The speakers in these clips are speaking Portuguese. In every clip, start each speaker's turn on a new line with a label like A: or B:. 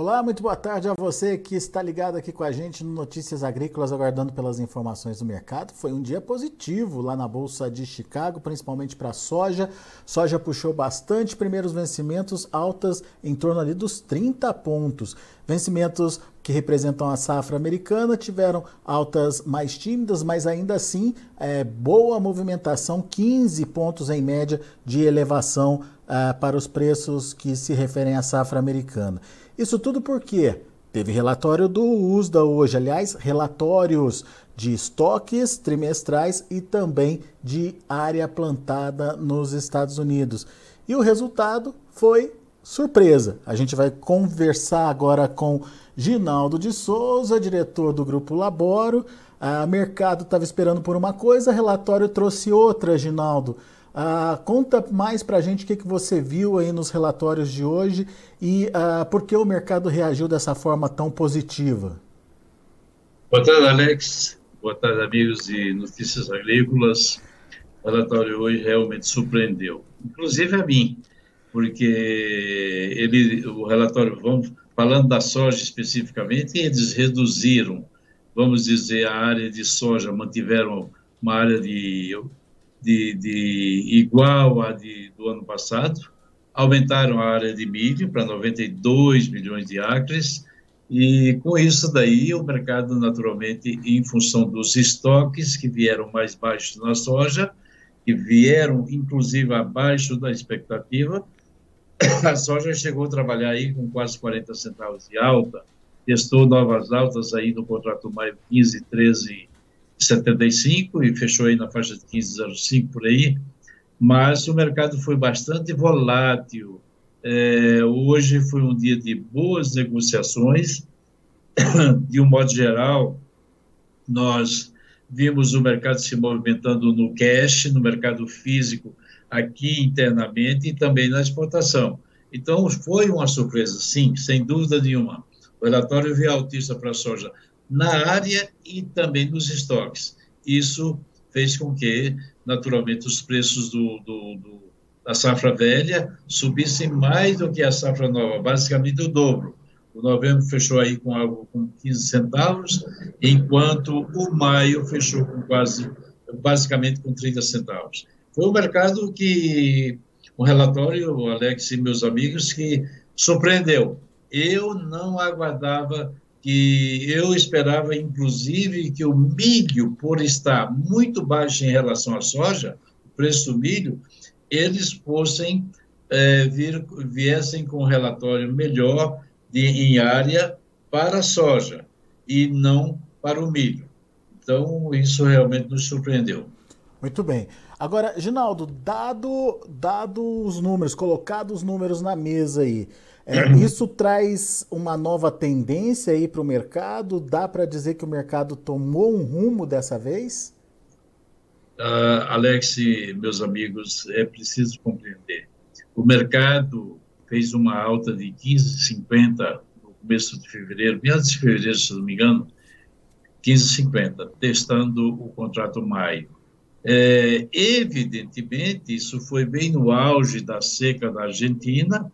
A: Olá, muito boa tarde a você que está ligado aqui com a gente no Notícias Agrícolas, aguardando pelas informações do mercado. Foi um dia positivo lá na Bolsa de Chicago, principalmente para a soja. Soja puxou bastante, primeiros vencimentos altas em torno ali dos 30 pontos. Vencimentos que representam a safra americana tiveram altas mais tímidas, mas ainda assim é, boa movimentação, 15 pontos em média de elevação ah, para os preços que se referem à safra americana. Isso tudo porque teve relatório do USDA hoje, aliás, relatórios de estoques trimestrais e também de área plantada nos Estados Unidos. E o resultado foi surpresa. A gente vai conversar agora com Ginaldo de Souza, diretor do Grupo Laboro. O mercado estava esperando por uma coisa, relatório trouxe outra, Ginaldo. Uh, conta mais para a gente o que, que você viu aí nos relatórios de hoje e uh, por que o mercado reagiu dessa forma tão positiva.
B: Boa tarde, Alex. Boa tarde, amigos de Notícias Agrícolas. O relatório hoje realmente surpreendeu, inclusive a mim, porque ele, o relatório, vamos falando da soja especificamente, eles reduziram, vamos dizer, a área de soja, mantiveram uma área de de, de igual à de, do ano passado, aumentaram a área de milho para 92 milhões de acres, e com isso daí o mercado naturalmente, em função dos estoques que vieram mais baixos na soja, que vieram inclusive abaixo da expectativa, a soja chegou a trabalhar aí com quase 40 centavos de alta, testou novas altas aí no contrato maio 15, 13 75 e fechou aí na faixa de 15,05 por aí, mas o mercado foi bastante volátil. É, hoje foi um dia de boas negociações, de um modo geral, nós vimos o mercado se movimentando no cash, no mercado físico, aqui internamente e também na exportação. Então, foi uma surpresa, sim, sem dúvida nenhuma. O relatório veio altista para a soja na área e também nos estoques. Isso fez com que, naturalmente, os preços do, do, do, da safra velha subissem mais do que a safra nova, basicamente o dobro. O novembro fechou aí com algo com 15 centavos, enquanto o maio fechou com quase, basicamente com 30 centavos. Foi um mercado que, um relatório, Alex e meus amigos, que surpreendeu. Eu não aguardava que eu esperava, inclusive, que o milho, por estar muito baixo em relação à soja, o preço do milho, eles fossem é, vir, viessem com um relatório melhor de, em área para a soja e não para o milho. Então, isso realmente nos surpreendeu.
A: Muito bem. Agora, Ginaldo, dado, dado os números, colocados os números na mesa aí, é, isso traz uma nova tendência aí para o mercado? Dá para dizer que o mercado tomou um rumo dessa vez?
B: Uh, Alex meus amigos, é preciso compreender. O mercado fez uma alta de 15,50 no começo de fevereiro, meados de fevereiro, se não me engano, 15,50, testando o contrato maio. É, evidentemente, isso foi bem no auge da seca da Argentina,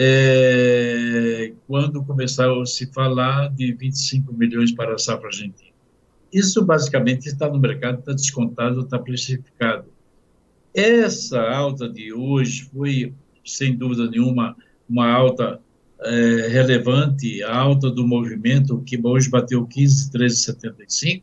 B: é, quando começaram a se falar de 25 milhões para a safra argentina. Isso basicamente está no mercado, está descontado, está precificado. Essa alta de hoje foi, sem dúvida nenhuma, uma alta é, relevante, a alta do movimento, que hoje bateu 15, 13,75,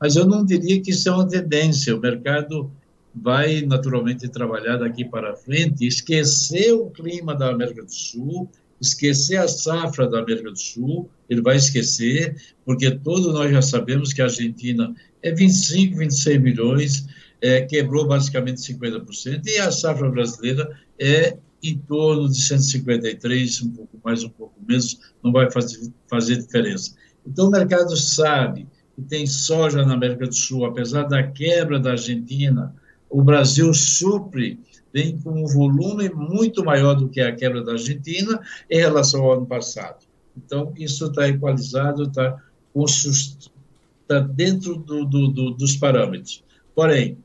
B: mas eu não diria que isso é uma tendência. O mercado vai naturalmente trabalhar daqui para frente, esquecer o clima da América do Sul, esquecer a safra da América do Sul, ele vai esquecer, porque todos nós já sabemos que a Argentina é 25, 26 milhões, é, quebrou basicamente 50%, e a safra brasileira é em torno de 153, um pouco mais, um pouco menos, não vai fazer, fazer diferença. Então, o mercado sabe que tem soja na América do Sul, apesar da quebra da Argentina, o Brasil supre, vem com um volume muito maior do que a quebra da Argentina em relação ao ano passado. Então, isso está equalizado, está tá dentro do, do, do, dos parâmetros. Porém,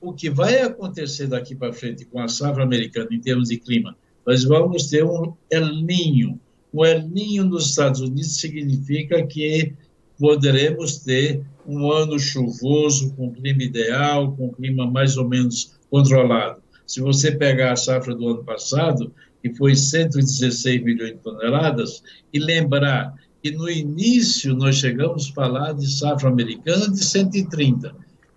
B: o que vai acontecer daqui para frente com a safra americana em termos de clima? Nós vamos ter um El Ninho. O El Ninho nos Estados Unidos significa que poderemos ter um ano chuvoso, com clima ideal, com clima mais ou menos controlado. Se você pegar a safra do ano passado, que foi 116 milhões de toneladas, e lembrar que no início nós chegamos a falar de safra americana de 130.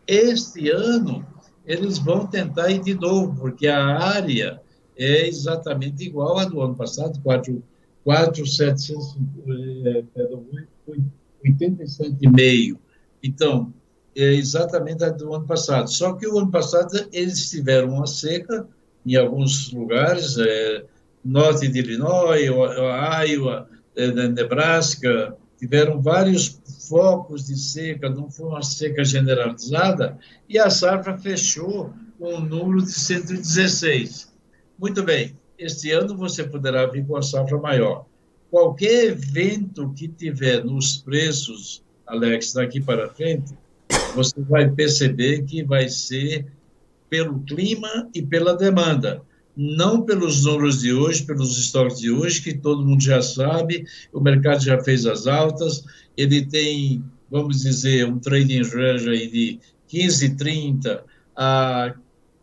B: Este ano, eles vão tentar ir de novo, porque a área é exatamente igual à do ano passado, 4,87,5. Então, é exatamente a do ano passado. Só que o ano passado eles tiveram uma seca em alguns lugares, é, norte de Illinois, Iowa, é, Nebraska, tiveram vários focos de seca, não foi uma seca generalizada, e a safra fechou com um número de 116. Muito bem, este ano você poderá vir com a safra maior. Qualquer evento que tiver nos preços, Alex, daqui para frente, você vai perceber que vai ser pelo clima e pela demanda. Não pelos números de hoje, pelos estoques de hoje, que todo mundo já sabe, o mercado já fez as altas, ele tem, vamos dizer, um trading range aí de 15,30 a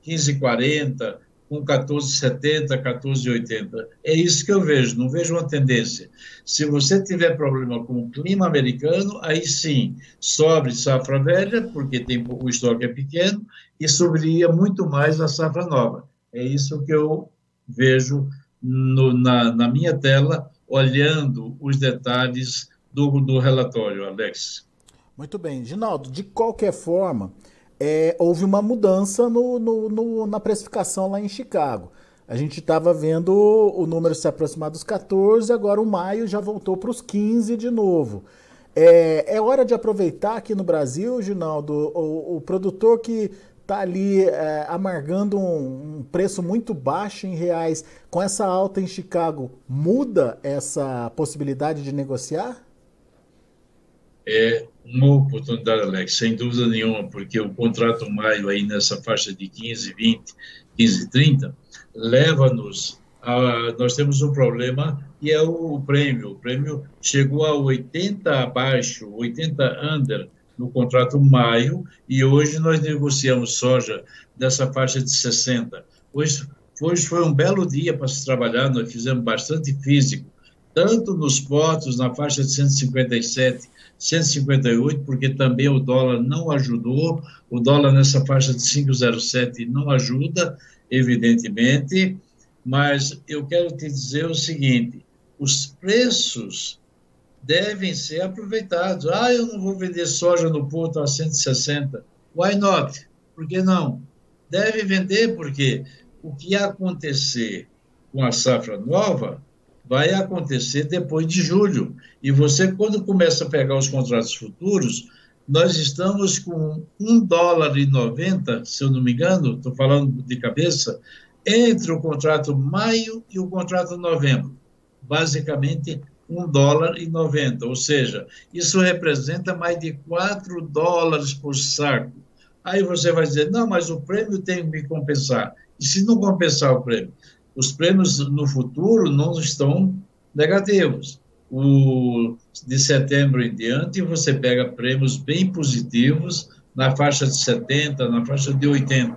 B: 15,40, com 14,70, 14,80. É isso que eu vejo, não vejo uma tendência. Se você tiver problema com o clima americano, aí sim, sobre safra velha, porque tem, o estoque é pequeno, e subiria muito mais a safra nova. É isso que eu vejo no, na, na, minha tela, olhando os detalhes do, do relatório, Alex.
A: Muito bem. Ginaldo, de qualquer forma, é, houve uma mudança no, no, no, na precificação lá em Chicago. A gente estava vendo o número se aproximar dos 14, agora o maio já voltou para os 15 de novo. É, é, hora de aproveitar aqui no Brasil, Ginaldo, o, o produtor que está ali é, amargando um, um, preço muito baixo em reais, com essa alta em Chicago, muda essa possibilidade de negociar?
B: É uma oportunidade, Alex, sem dúvida nenhuma, porque o contrato maio aí nessa faixa de 15, 20, 15, 30, leva-nos a... Nós temos um problema e é o, prêmio. O prêmio chegou a 80 abaixo, 80 under, no contrato maio, e hoje nós negociamos soja dessa faixa de 60. Hoje, hoje foi um belo dia para se trabalhar, nós fizemos bastante físico, tanto nos portos, na faixa de 157, 158, porque também o dólar não ajudou, o dólar nessa faixa de 507 não ajuda, evidentemente, mas eu quero te dizer o seguinte, os preços devem ser aproveitados. Ah, eu não vou vender soja no porto a 160. Why not? Por que não? Deve vender, porque o que acontecer com a safra nova vai acontecer depois de julho. E você, quando começa a pegar os contratos futuros, nós estamos com um dólar e 90, se eu não me engano, estou falando de cabeça, entre o contrato maio e o contrato novembro. Basicamente, 1 dólar e 90, ou seja, isso representa mais de 4 dólares por saco. Aí você vai dizer, não, mas o prêmio tem que me compensar. E se não compensar o prêmio? Os prêmios no futuro não estão negativos. O, de setembro em diante, você pega prêmios bem positivos na faixa de 70, na faixa de 80.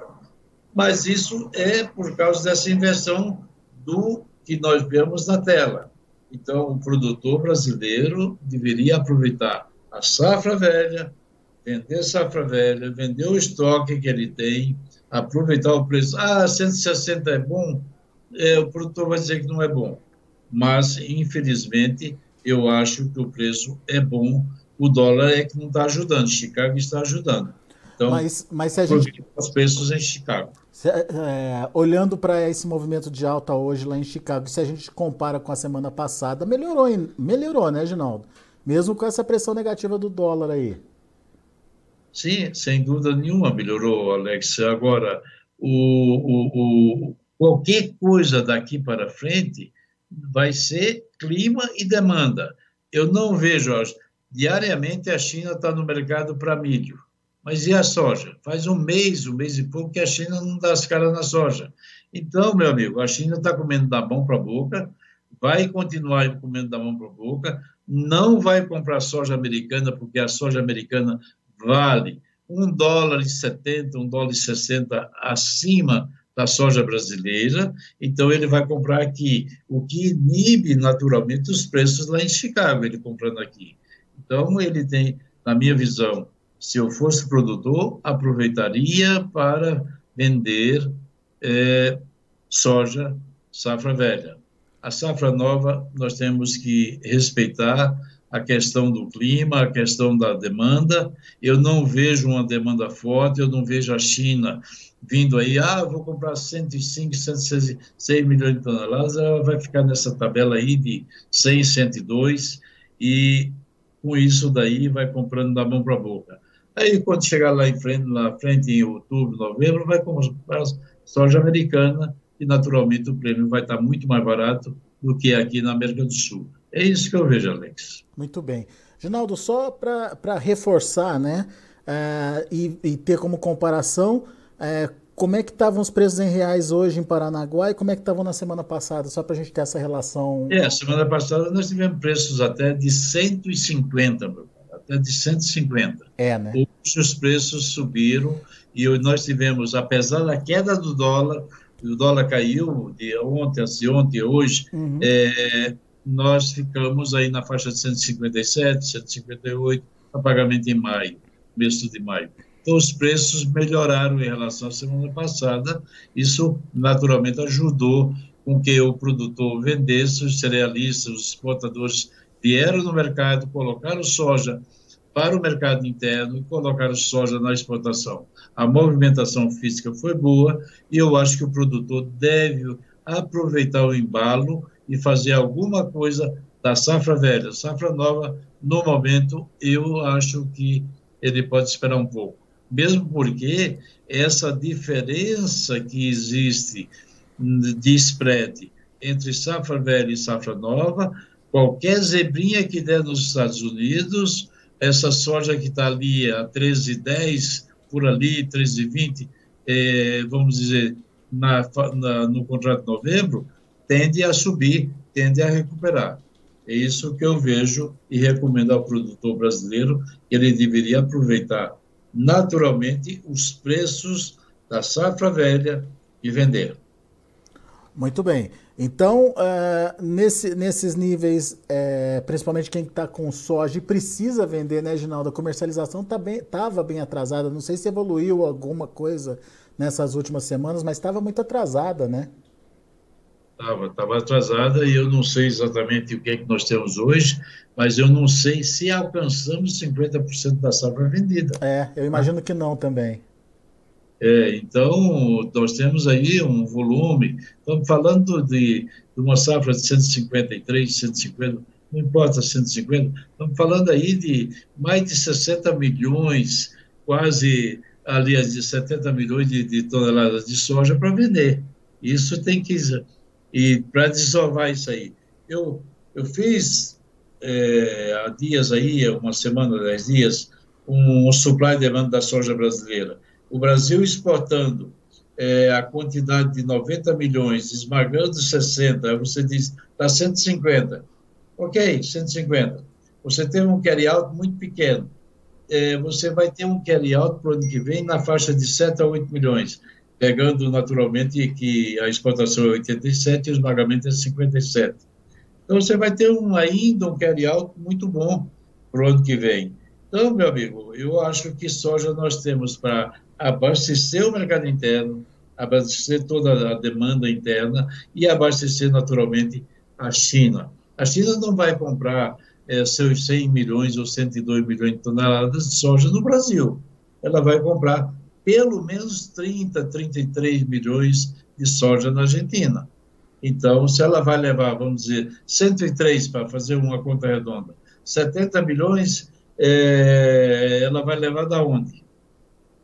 B: Mas isso é por causa dessa inversão do que nós vemos na tela. Então, o produtor brasileiro deveria aproveitar a safra velha, vender safra velha, vender o estoque que ele tem, aproveitar o preço. Ah, 160 é bom? É, o produtor vai dizer que não é bom. Mas, infelizmente, eu acho que o preço é bom. O dólar é que não está ajudando. Chicago está ajudando. Então,
A: mas, mas se a gente...
B: os preços em Chicago.
A: Se, é, olhando para esse movimento de alta hoje lá em Chicago, se a gente compara com a semana passada, melhorou, melhorou, né, Ginaldo? Mesmo com essa pressão negativa do dólar aí.
B: Sim, sem dúvida nenhuma melhorou, Alex. Agora, o, o, o, qualquer coisa daqui para frente vai ser clima e demanda. Eu não vejo, diariamente a China está no mercado para milho. Mas e a soja? Faz um mês, um mês e pouco que a China não dá as caras na soja. Então, meu amigo, a China está comendo da mão para a boca, vai continuar comendo da mão para a boca, não vai comprar soja americana, porque a soja americana vale um dólar e 70, um dólar e 60 acima da soja brasileira, então ele vai comprar aqui, o que inibe naturalmente os preços lá em Chicago, ele comprando aqui. Então, ele tem, na minha visão, se eu fosse produtor, aproveitaria para vender é, soja safra velha. A safra nova, nós temos que respeitar a questão do clima, a questão da demanda. Eu não vejo uma demanda forte, eu não vejo a China vindo aí, ah, vou comprar 105, 106 milhões de toneladas, ela vai ficar nessa tabela aí de 100, 102, e com isso daí vai comprando da mão para a boca. Aí, quando chegar lá em frente, lá frente em outubro, novembro, vai comprar soja americana e, naturalmente, o prêmio vai estar muito mais barato do que aqui na América do Sul. É isso que eu vejo, Alex.
A: Muito bem. Ginaldo, só para reforçar, né, uh, e, e, ter como comparação, uh, como é que estavam os preços em reais hoje em Paranaguá e como é que estavam na semana passada, só para a gente ter essa relação?
B: É, semana passada nós tivemos preços até de 150, meu até de 150.
A: É, né?
B: Hoje os preços subiram e nós tivemos, apesar da queda do dólar, o dólar caiu de ontem, assim, ontem, hoje, uhum. é, nós ficamos aí na faixa de 157, 158, a pagamento em maio, mês de maio. Então, os preços melhoraram em relação à semana passada. Isso, naturalmente, ajudou com que o produtor vendesse, os cerealistas, os exportadores vieram no mercado, colocaram soja para o mercado interno e colocaram soja na exportação. A movimentação física foi boa e eu acho que o produtor deve aproveitar o embalo e fazer alguma coisa da safra velha. Safra nova, no momento, eu acho que ele pode esperar um pouco. Mesmo porque essa diferença que existe de spread entre safra velha e safra nova Qualquer zebrinha que der nos Estados Unidos, essa soja que está ali a 13,10, por ali, 13,20, é, vamos dizer, na, na, no contrato de novembro, tende a subir, tende a recuperar. É isso que eu vejo e recomendo ao produtor brasileiro que ele deveria aproveitar naturalmente os preços da safra velha e vender.
A: Muito bem. Então, uh, nesse, nesses níveis, é, principalmente quem está com soja e precisa vender, né, Ginaldo? A comercialização estava tá bem, bem atrasada. Não sei se evoluiu alguma coisa nessas últimas semanas, mas estava muito atrasada, né?
B: Estava, estava atrasada e eu não sei exatamente o que é que nós temos hoje, mas eu não sei se alcançamos 50% da safra vendida.
A: É, eu imagino que não também.
B: É, então, nós temos aí um volume, estamos falando de, de uma safra de 153, 150, não importa 150, estamos falando aí de mais de 60 milhões, quase, aliás, de 70 milhões de, de toneladas de soja para vender. Isso tem que. E para desovar isso aí. Eu, eu fiz é, há dias aí, uma semana, dez dias, um, um supply demand da soja brasileira o Brasil exportando é, a quantidade de 90 milhões, esmagando 60, você diz, está 150. Ok, 150. você teve um carry-out muito pequeno. É, você vai ter um carry-out para o ano que vem na faixa de 7 a 8 milhões, pegando naturalmente que a exportação é 87 e os pagamentos é 57. Então, você vai ter um, ainda um carry-out muito bom para o ano que vem. Então, meu amigo, eu acho que soja nós temos para abastecer o mercado interno, abastecer toda a demanda interna e abastecer naturalmente a China. A China não vai comprar é, seus 100 milhões ou 102 milhões de toneladas de soja no Brasil. Ela vai comprar pelo menos 30, 33 milhões de soja na Argentina. Então, se ela vai levar, vamos dizer, 103 para fazer uma conta redonda, 70 milhões, é, ela vai levar da onde?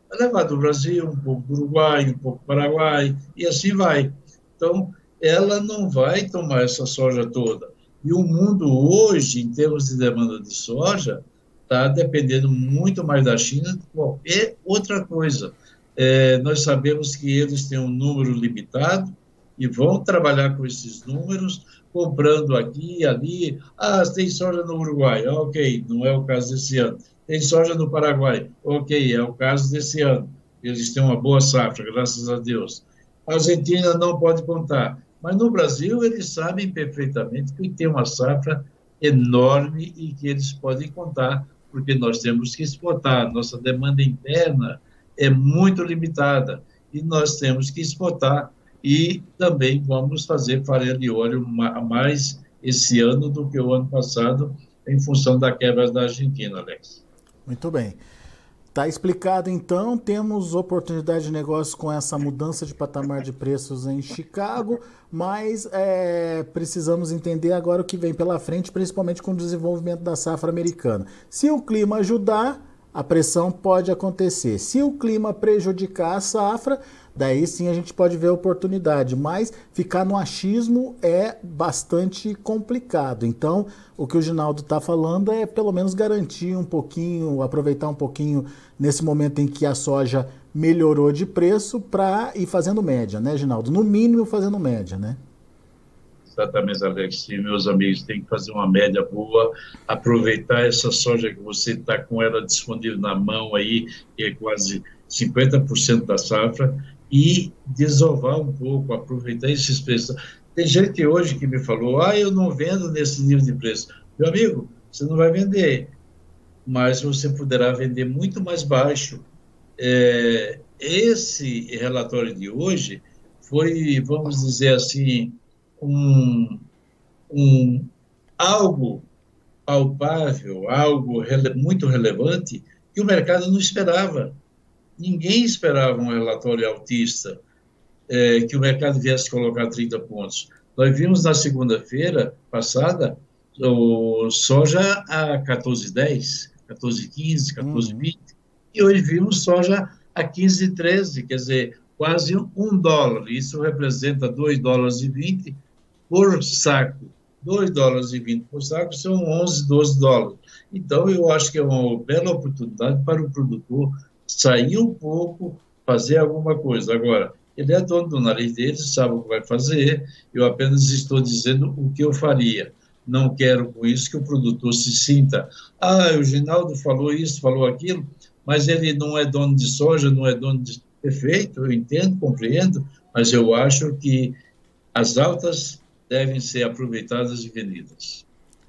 B: Vai levar do Brasil, um pouco do Uruguai, um pouco do Paraguai, e assim vai. Então, ela não vai tomar essa soja toda. E o mundo hoje, em termos de demanda de soja, está dependendo muito mais da China que qualquer outra coisa. É, nós sabemos que eles têm um número limitado e vão trabalhar com esses números, comprando aqui e ali. Ah, tem soja no Uruguai, ok, não é o caso desse ano. Tem soja no Paraguai, ok, é o caso desse ano. Eles têm uma boa safra, graças a Deus. A Argentina não pode contar. Mas no Brasil, eles sabem perfeitamente que tem uma safra enorme e que eles podem contar, porque nós temos que exportar. Nossa demanda interna é muito limitada e nós temos que exportar. E também vamos fazer farinha de óleo mais esse ano do que o ano passado, em função da quebra da Argentina, Alex.
A: Muito bem. Está explicado então, temos oportunidade de negócio com essa mudança de patamar de preços em Chicago, mas é, precisamos entender agora o que vem pela frente, principalmente com o desenvolvimento da safra americana. Se o clima ajudar, a pressão pode acontecer. Se o clima prejudicar a safra, daí sim a gente pode ver a oportunidade, mas ficar no achismo é bastante complicado. Então, o que o Ginaldo está falando é pelo menos garantir um pouquinho, aproveitar um pouquinho nesse momento em que a soja melhorou de preço para ir fazendo média, né, Ginaldo? No mínimo fazendo média, né?
B: Alex. E meus amigos, tem que fazer uma média boa, aproveitar essa soja que você está com ela disponível na mão aí, que é quase 50% da safra, e desovar um pouco, aproveitar esses preços. Tem gente hoje que me falou, ah, eu não vendo nesse nível de preço. Meu amigo, você não vai vender, mas você poderá vender muito mais baixo. É, esse relatório de hoje foi, vamos dizer assim, um, um algo palpável, algo rele, muito relevante que o mercado não esperava. Ninguém esperava um relatório altista, é, que o mercado viesse colocar 30 pontos. Nós vimos na segunda-feira passada o soja a 14,10, 14,15, 14,20, uhum. e hoje vimos soja a 15,13, quer dizer, quase um dólar. Isso representa 2 dólares e 20 por saco. 2 dólares e 20 por saco são 11, 12 dólares. Então, eu acho que é uma bela oportunidade para o produtor sair um pouco, fazer alguma coisa. Agora, ele é dono do nariz dele, sabe o que vai fazer, eu apenas estou dizendo o que eu faria. Não quero com isso que o produtor se sinta, ah, o Ginaldo falou isso, falou aquilo, mas ele não é dono de soja, não é dono de. Perfeito, eu entendo, compreendo, mas eu acho que as altas devem ser aproveitadas e vendidas.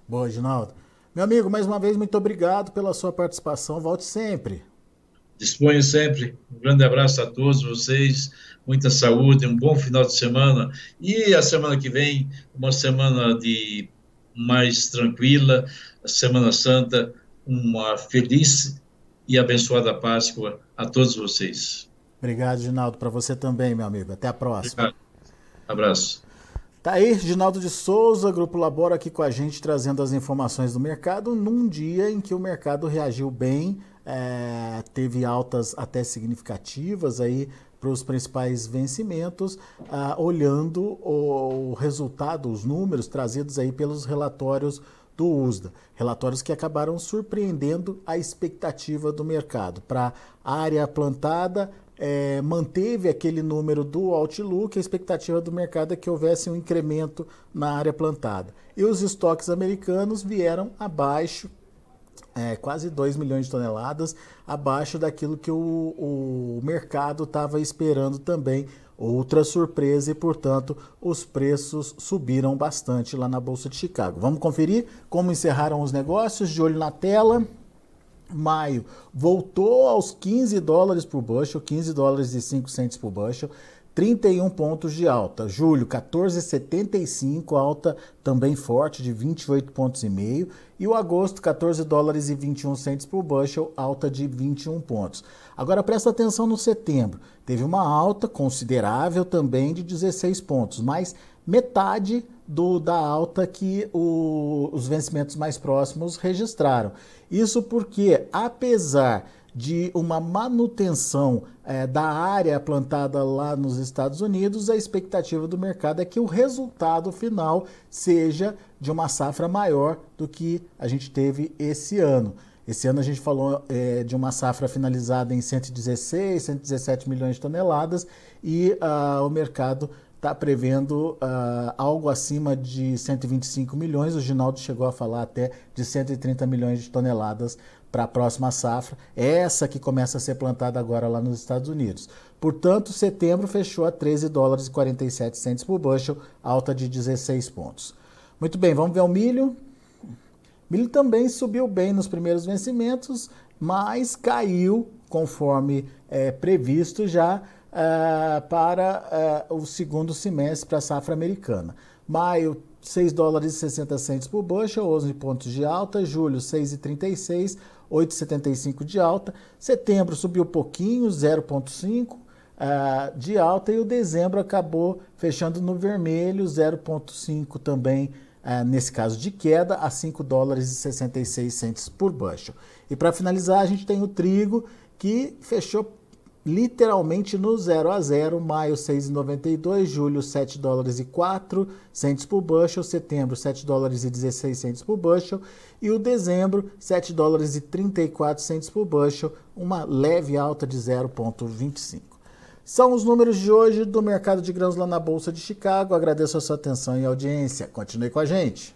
A: Boa, Ginaldo. Meu amigo, mais uma vez, muito obrigado pela sua participação. Volte sempre.
B: Disponho sempre. Um grande abraço a todos vocês, muita saúde, um bom final de semana. E a semana que vem, uma semana de mais tranquila, a Semana Santa, uma feliz e abençoada Páscoa a todos vocês.
A: Obrigado, Ginaldo, para você também, meu amigo. Até a próxima. Obrigado.
B: Abraço.
A: Tá aí, Ginaldo de Souza, Grupo Labora aqui com a gente, trazendo as informações do mercado num dia em que o mercado reagiu bem é, teve altas até significativas aí para os principais vencimentos, ah, olhando o, o, resultado, os números trazidos aí pelos relatórios do USDA, relatórios que acabaram surpreendendo a expectativa do mercado. Para área plantada, é, manteve aquele número do Outlook, a expectativa do mercado é que houvesse um incremento na área plantada. E os estoques americanos vieram abaixo é, quase 2 milhões de toneladas, abaixo daquilo que o, o mercado estava esperando também. Outra surpresa e, portanto, os preços subiram bastante lá na Bolsa de Chicago. Vamos conferir como encerraram os negócios, de olho na tela. Maio voltou aos 15 dólares por bushel, 15 dólares e 5 centos por bushel. 31 pontos de alta. Julho, 14,75, alta também forte de 28 pontos e meio. E o agosto, 14 dólares e 21 centos por bushel, alta de 21 pontos. Agora presta atenção no setembro. Teve uma alta considerável também de 16 pontos, mas metade do, da alta que o, os vencimentos mais próximos registraram. Isso porque, apesar de uma manutenção é, da área plantada lá nos Estados Unidos, a expectativa do mercado é que o resultado final seja de uma safra maior do que a gente teve esse ano. Esse ano a gente falou é, de uma safra finalizada em 116, 117 milhões de toneladas e uh, o mercado está prevendo uh, algo acima de 125 milhões. O Ginaldo chegou a falar até de 130 milhões de toneladas para a próxima safra, essa que começa a ser plantada agora lá nos Estados Unidos. Portanto, setembro fechou a 13 dólares e 47 centos por bushel, alta de 16 pontos. Muito bem, vamos ver o milho. Milho também subiu bem nos primeiros vencimentos, mas caiu conforme é, previsto já é, para é, o segundo semestre para a safra americana. Maio 6 dólares e 60 centos por bushel, 11 pontos de alta. Julho, 6,36, 8,75 de alta. Setembro subiu pouquinho, 0,5 uh, ah, de alta. E o dezembro acabou fechando no vermelho, 0,5 também, uh, nesse caso de queda, a 5 dólares e 66 centos por bushel. E para finalizar, a gente tem o trigo, que fechou literalmente no 0 a 0, maio 6,92, julho 7 dólares e 4 centos por bushel, setembro 7 dólares e 16 centos por bushel e o dezembro 7 dólares e 34 centos por bushel, uma leve alta de 0,25. São os números de hoje do mercado de grãos lá na Bolsa de Chicago. Agradeço a sua atenção e audiência. Continue com a gente.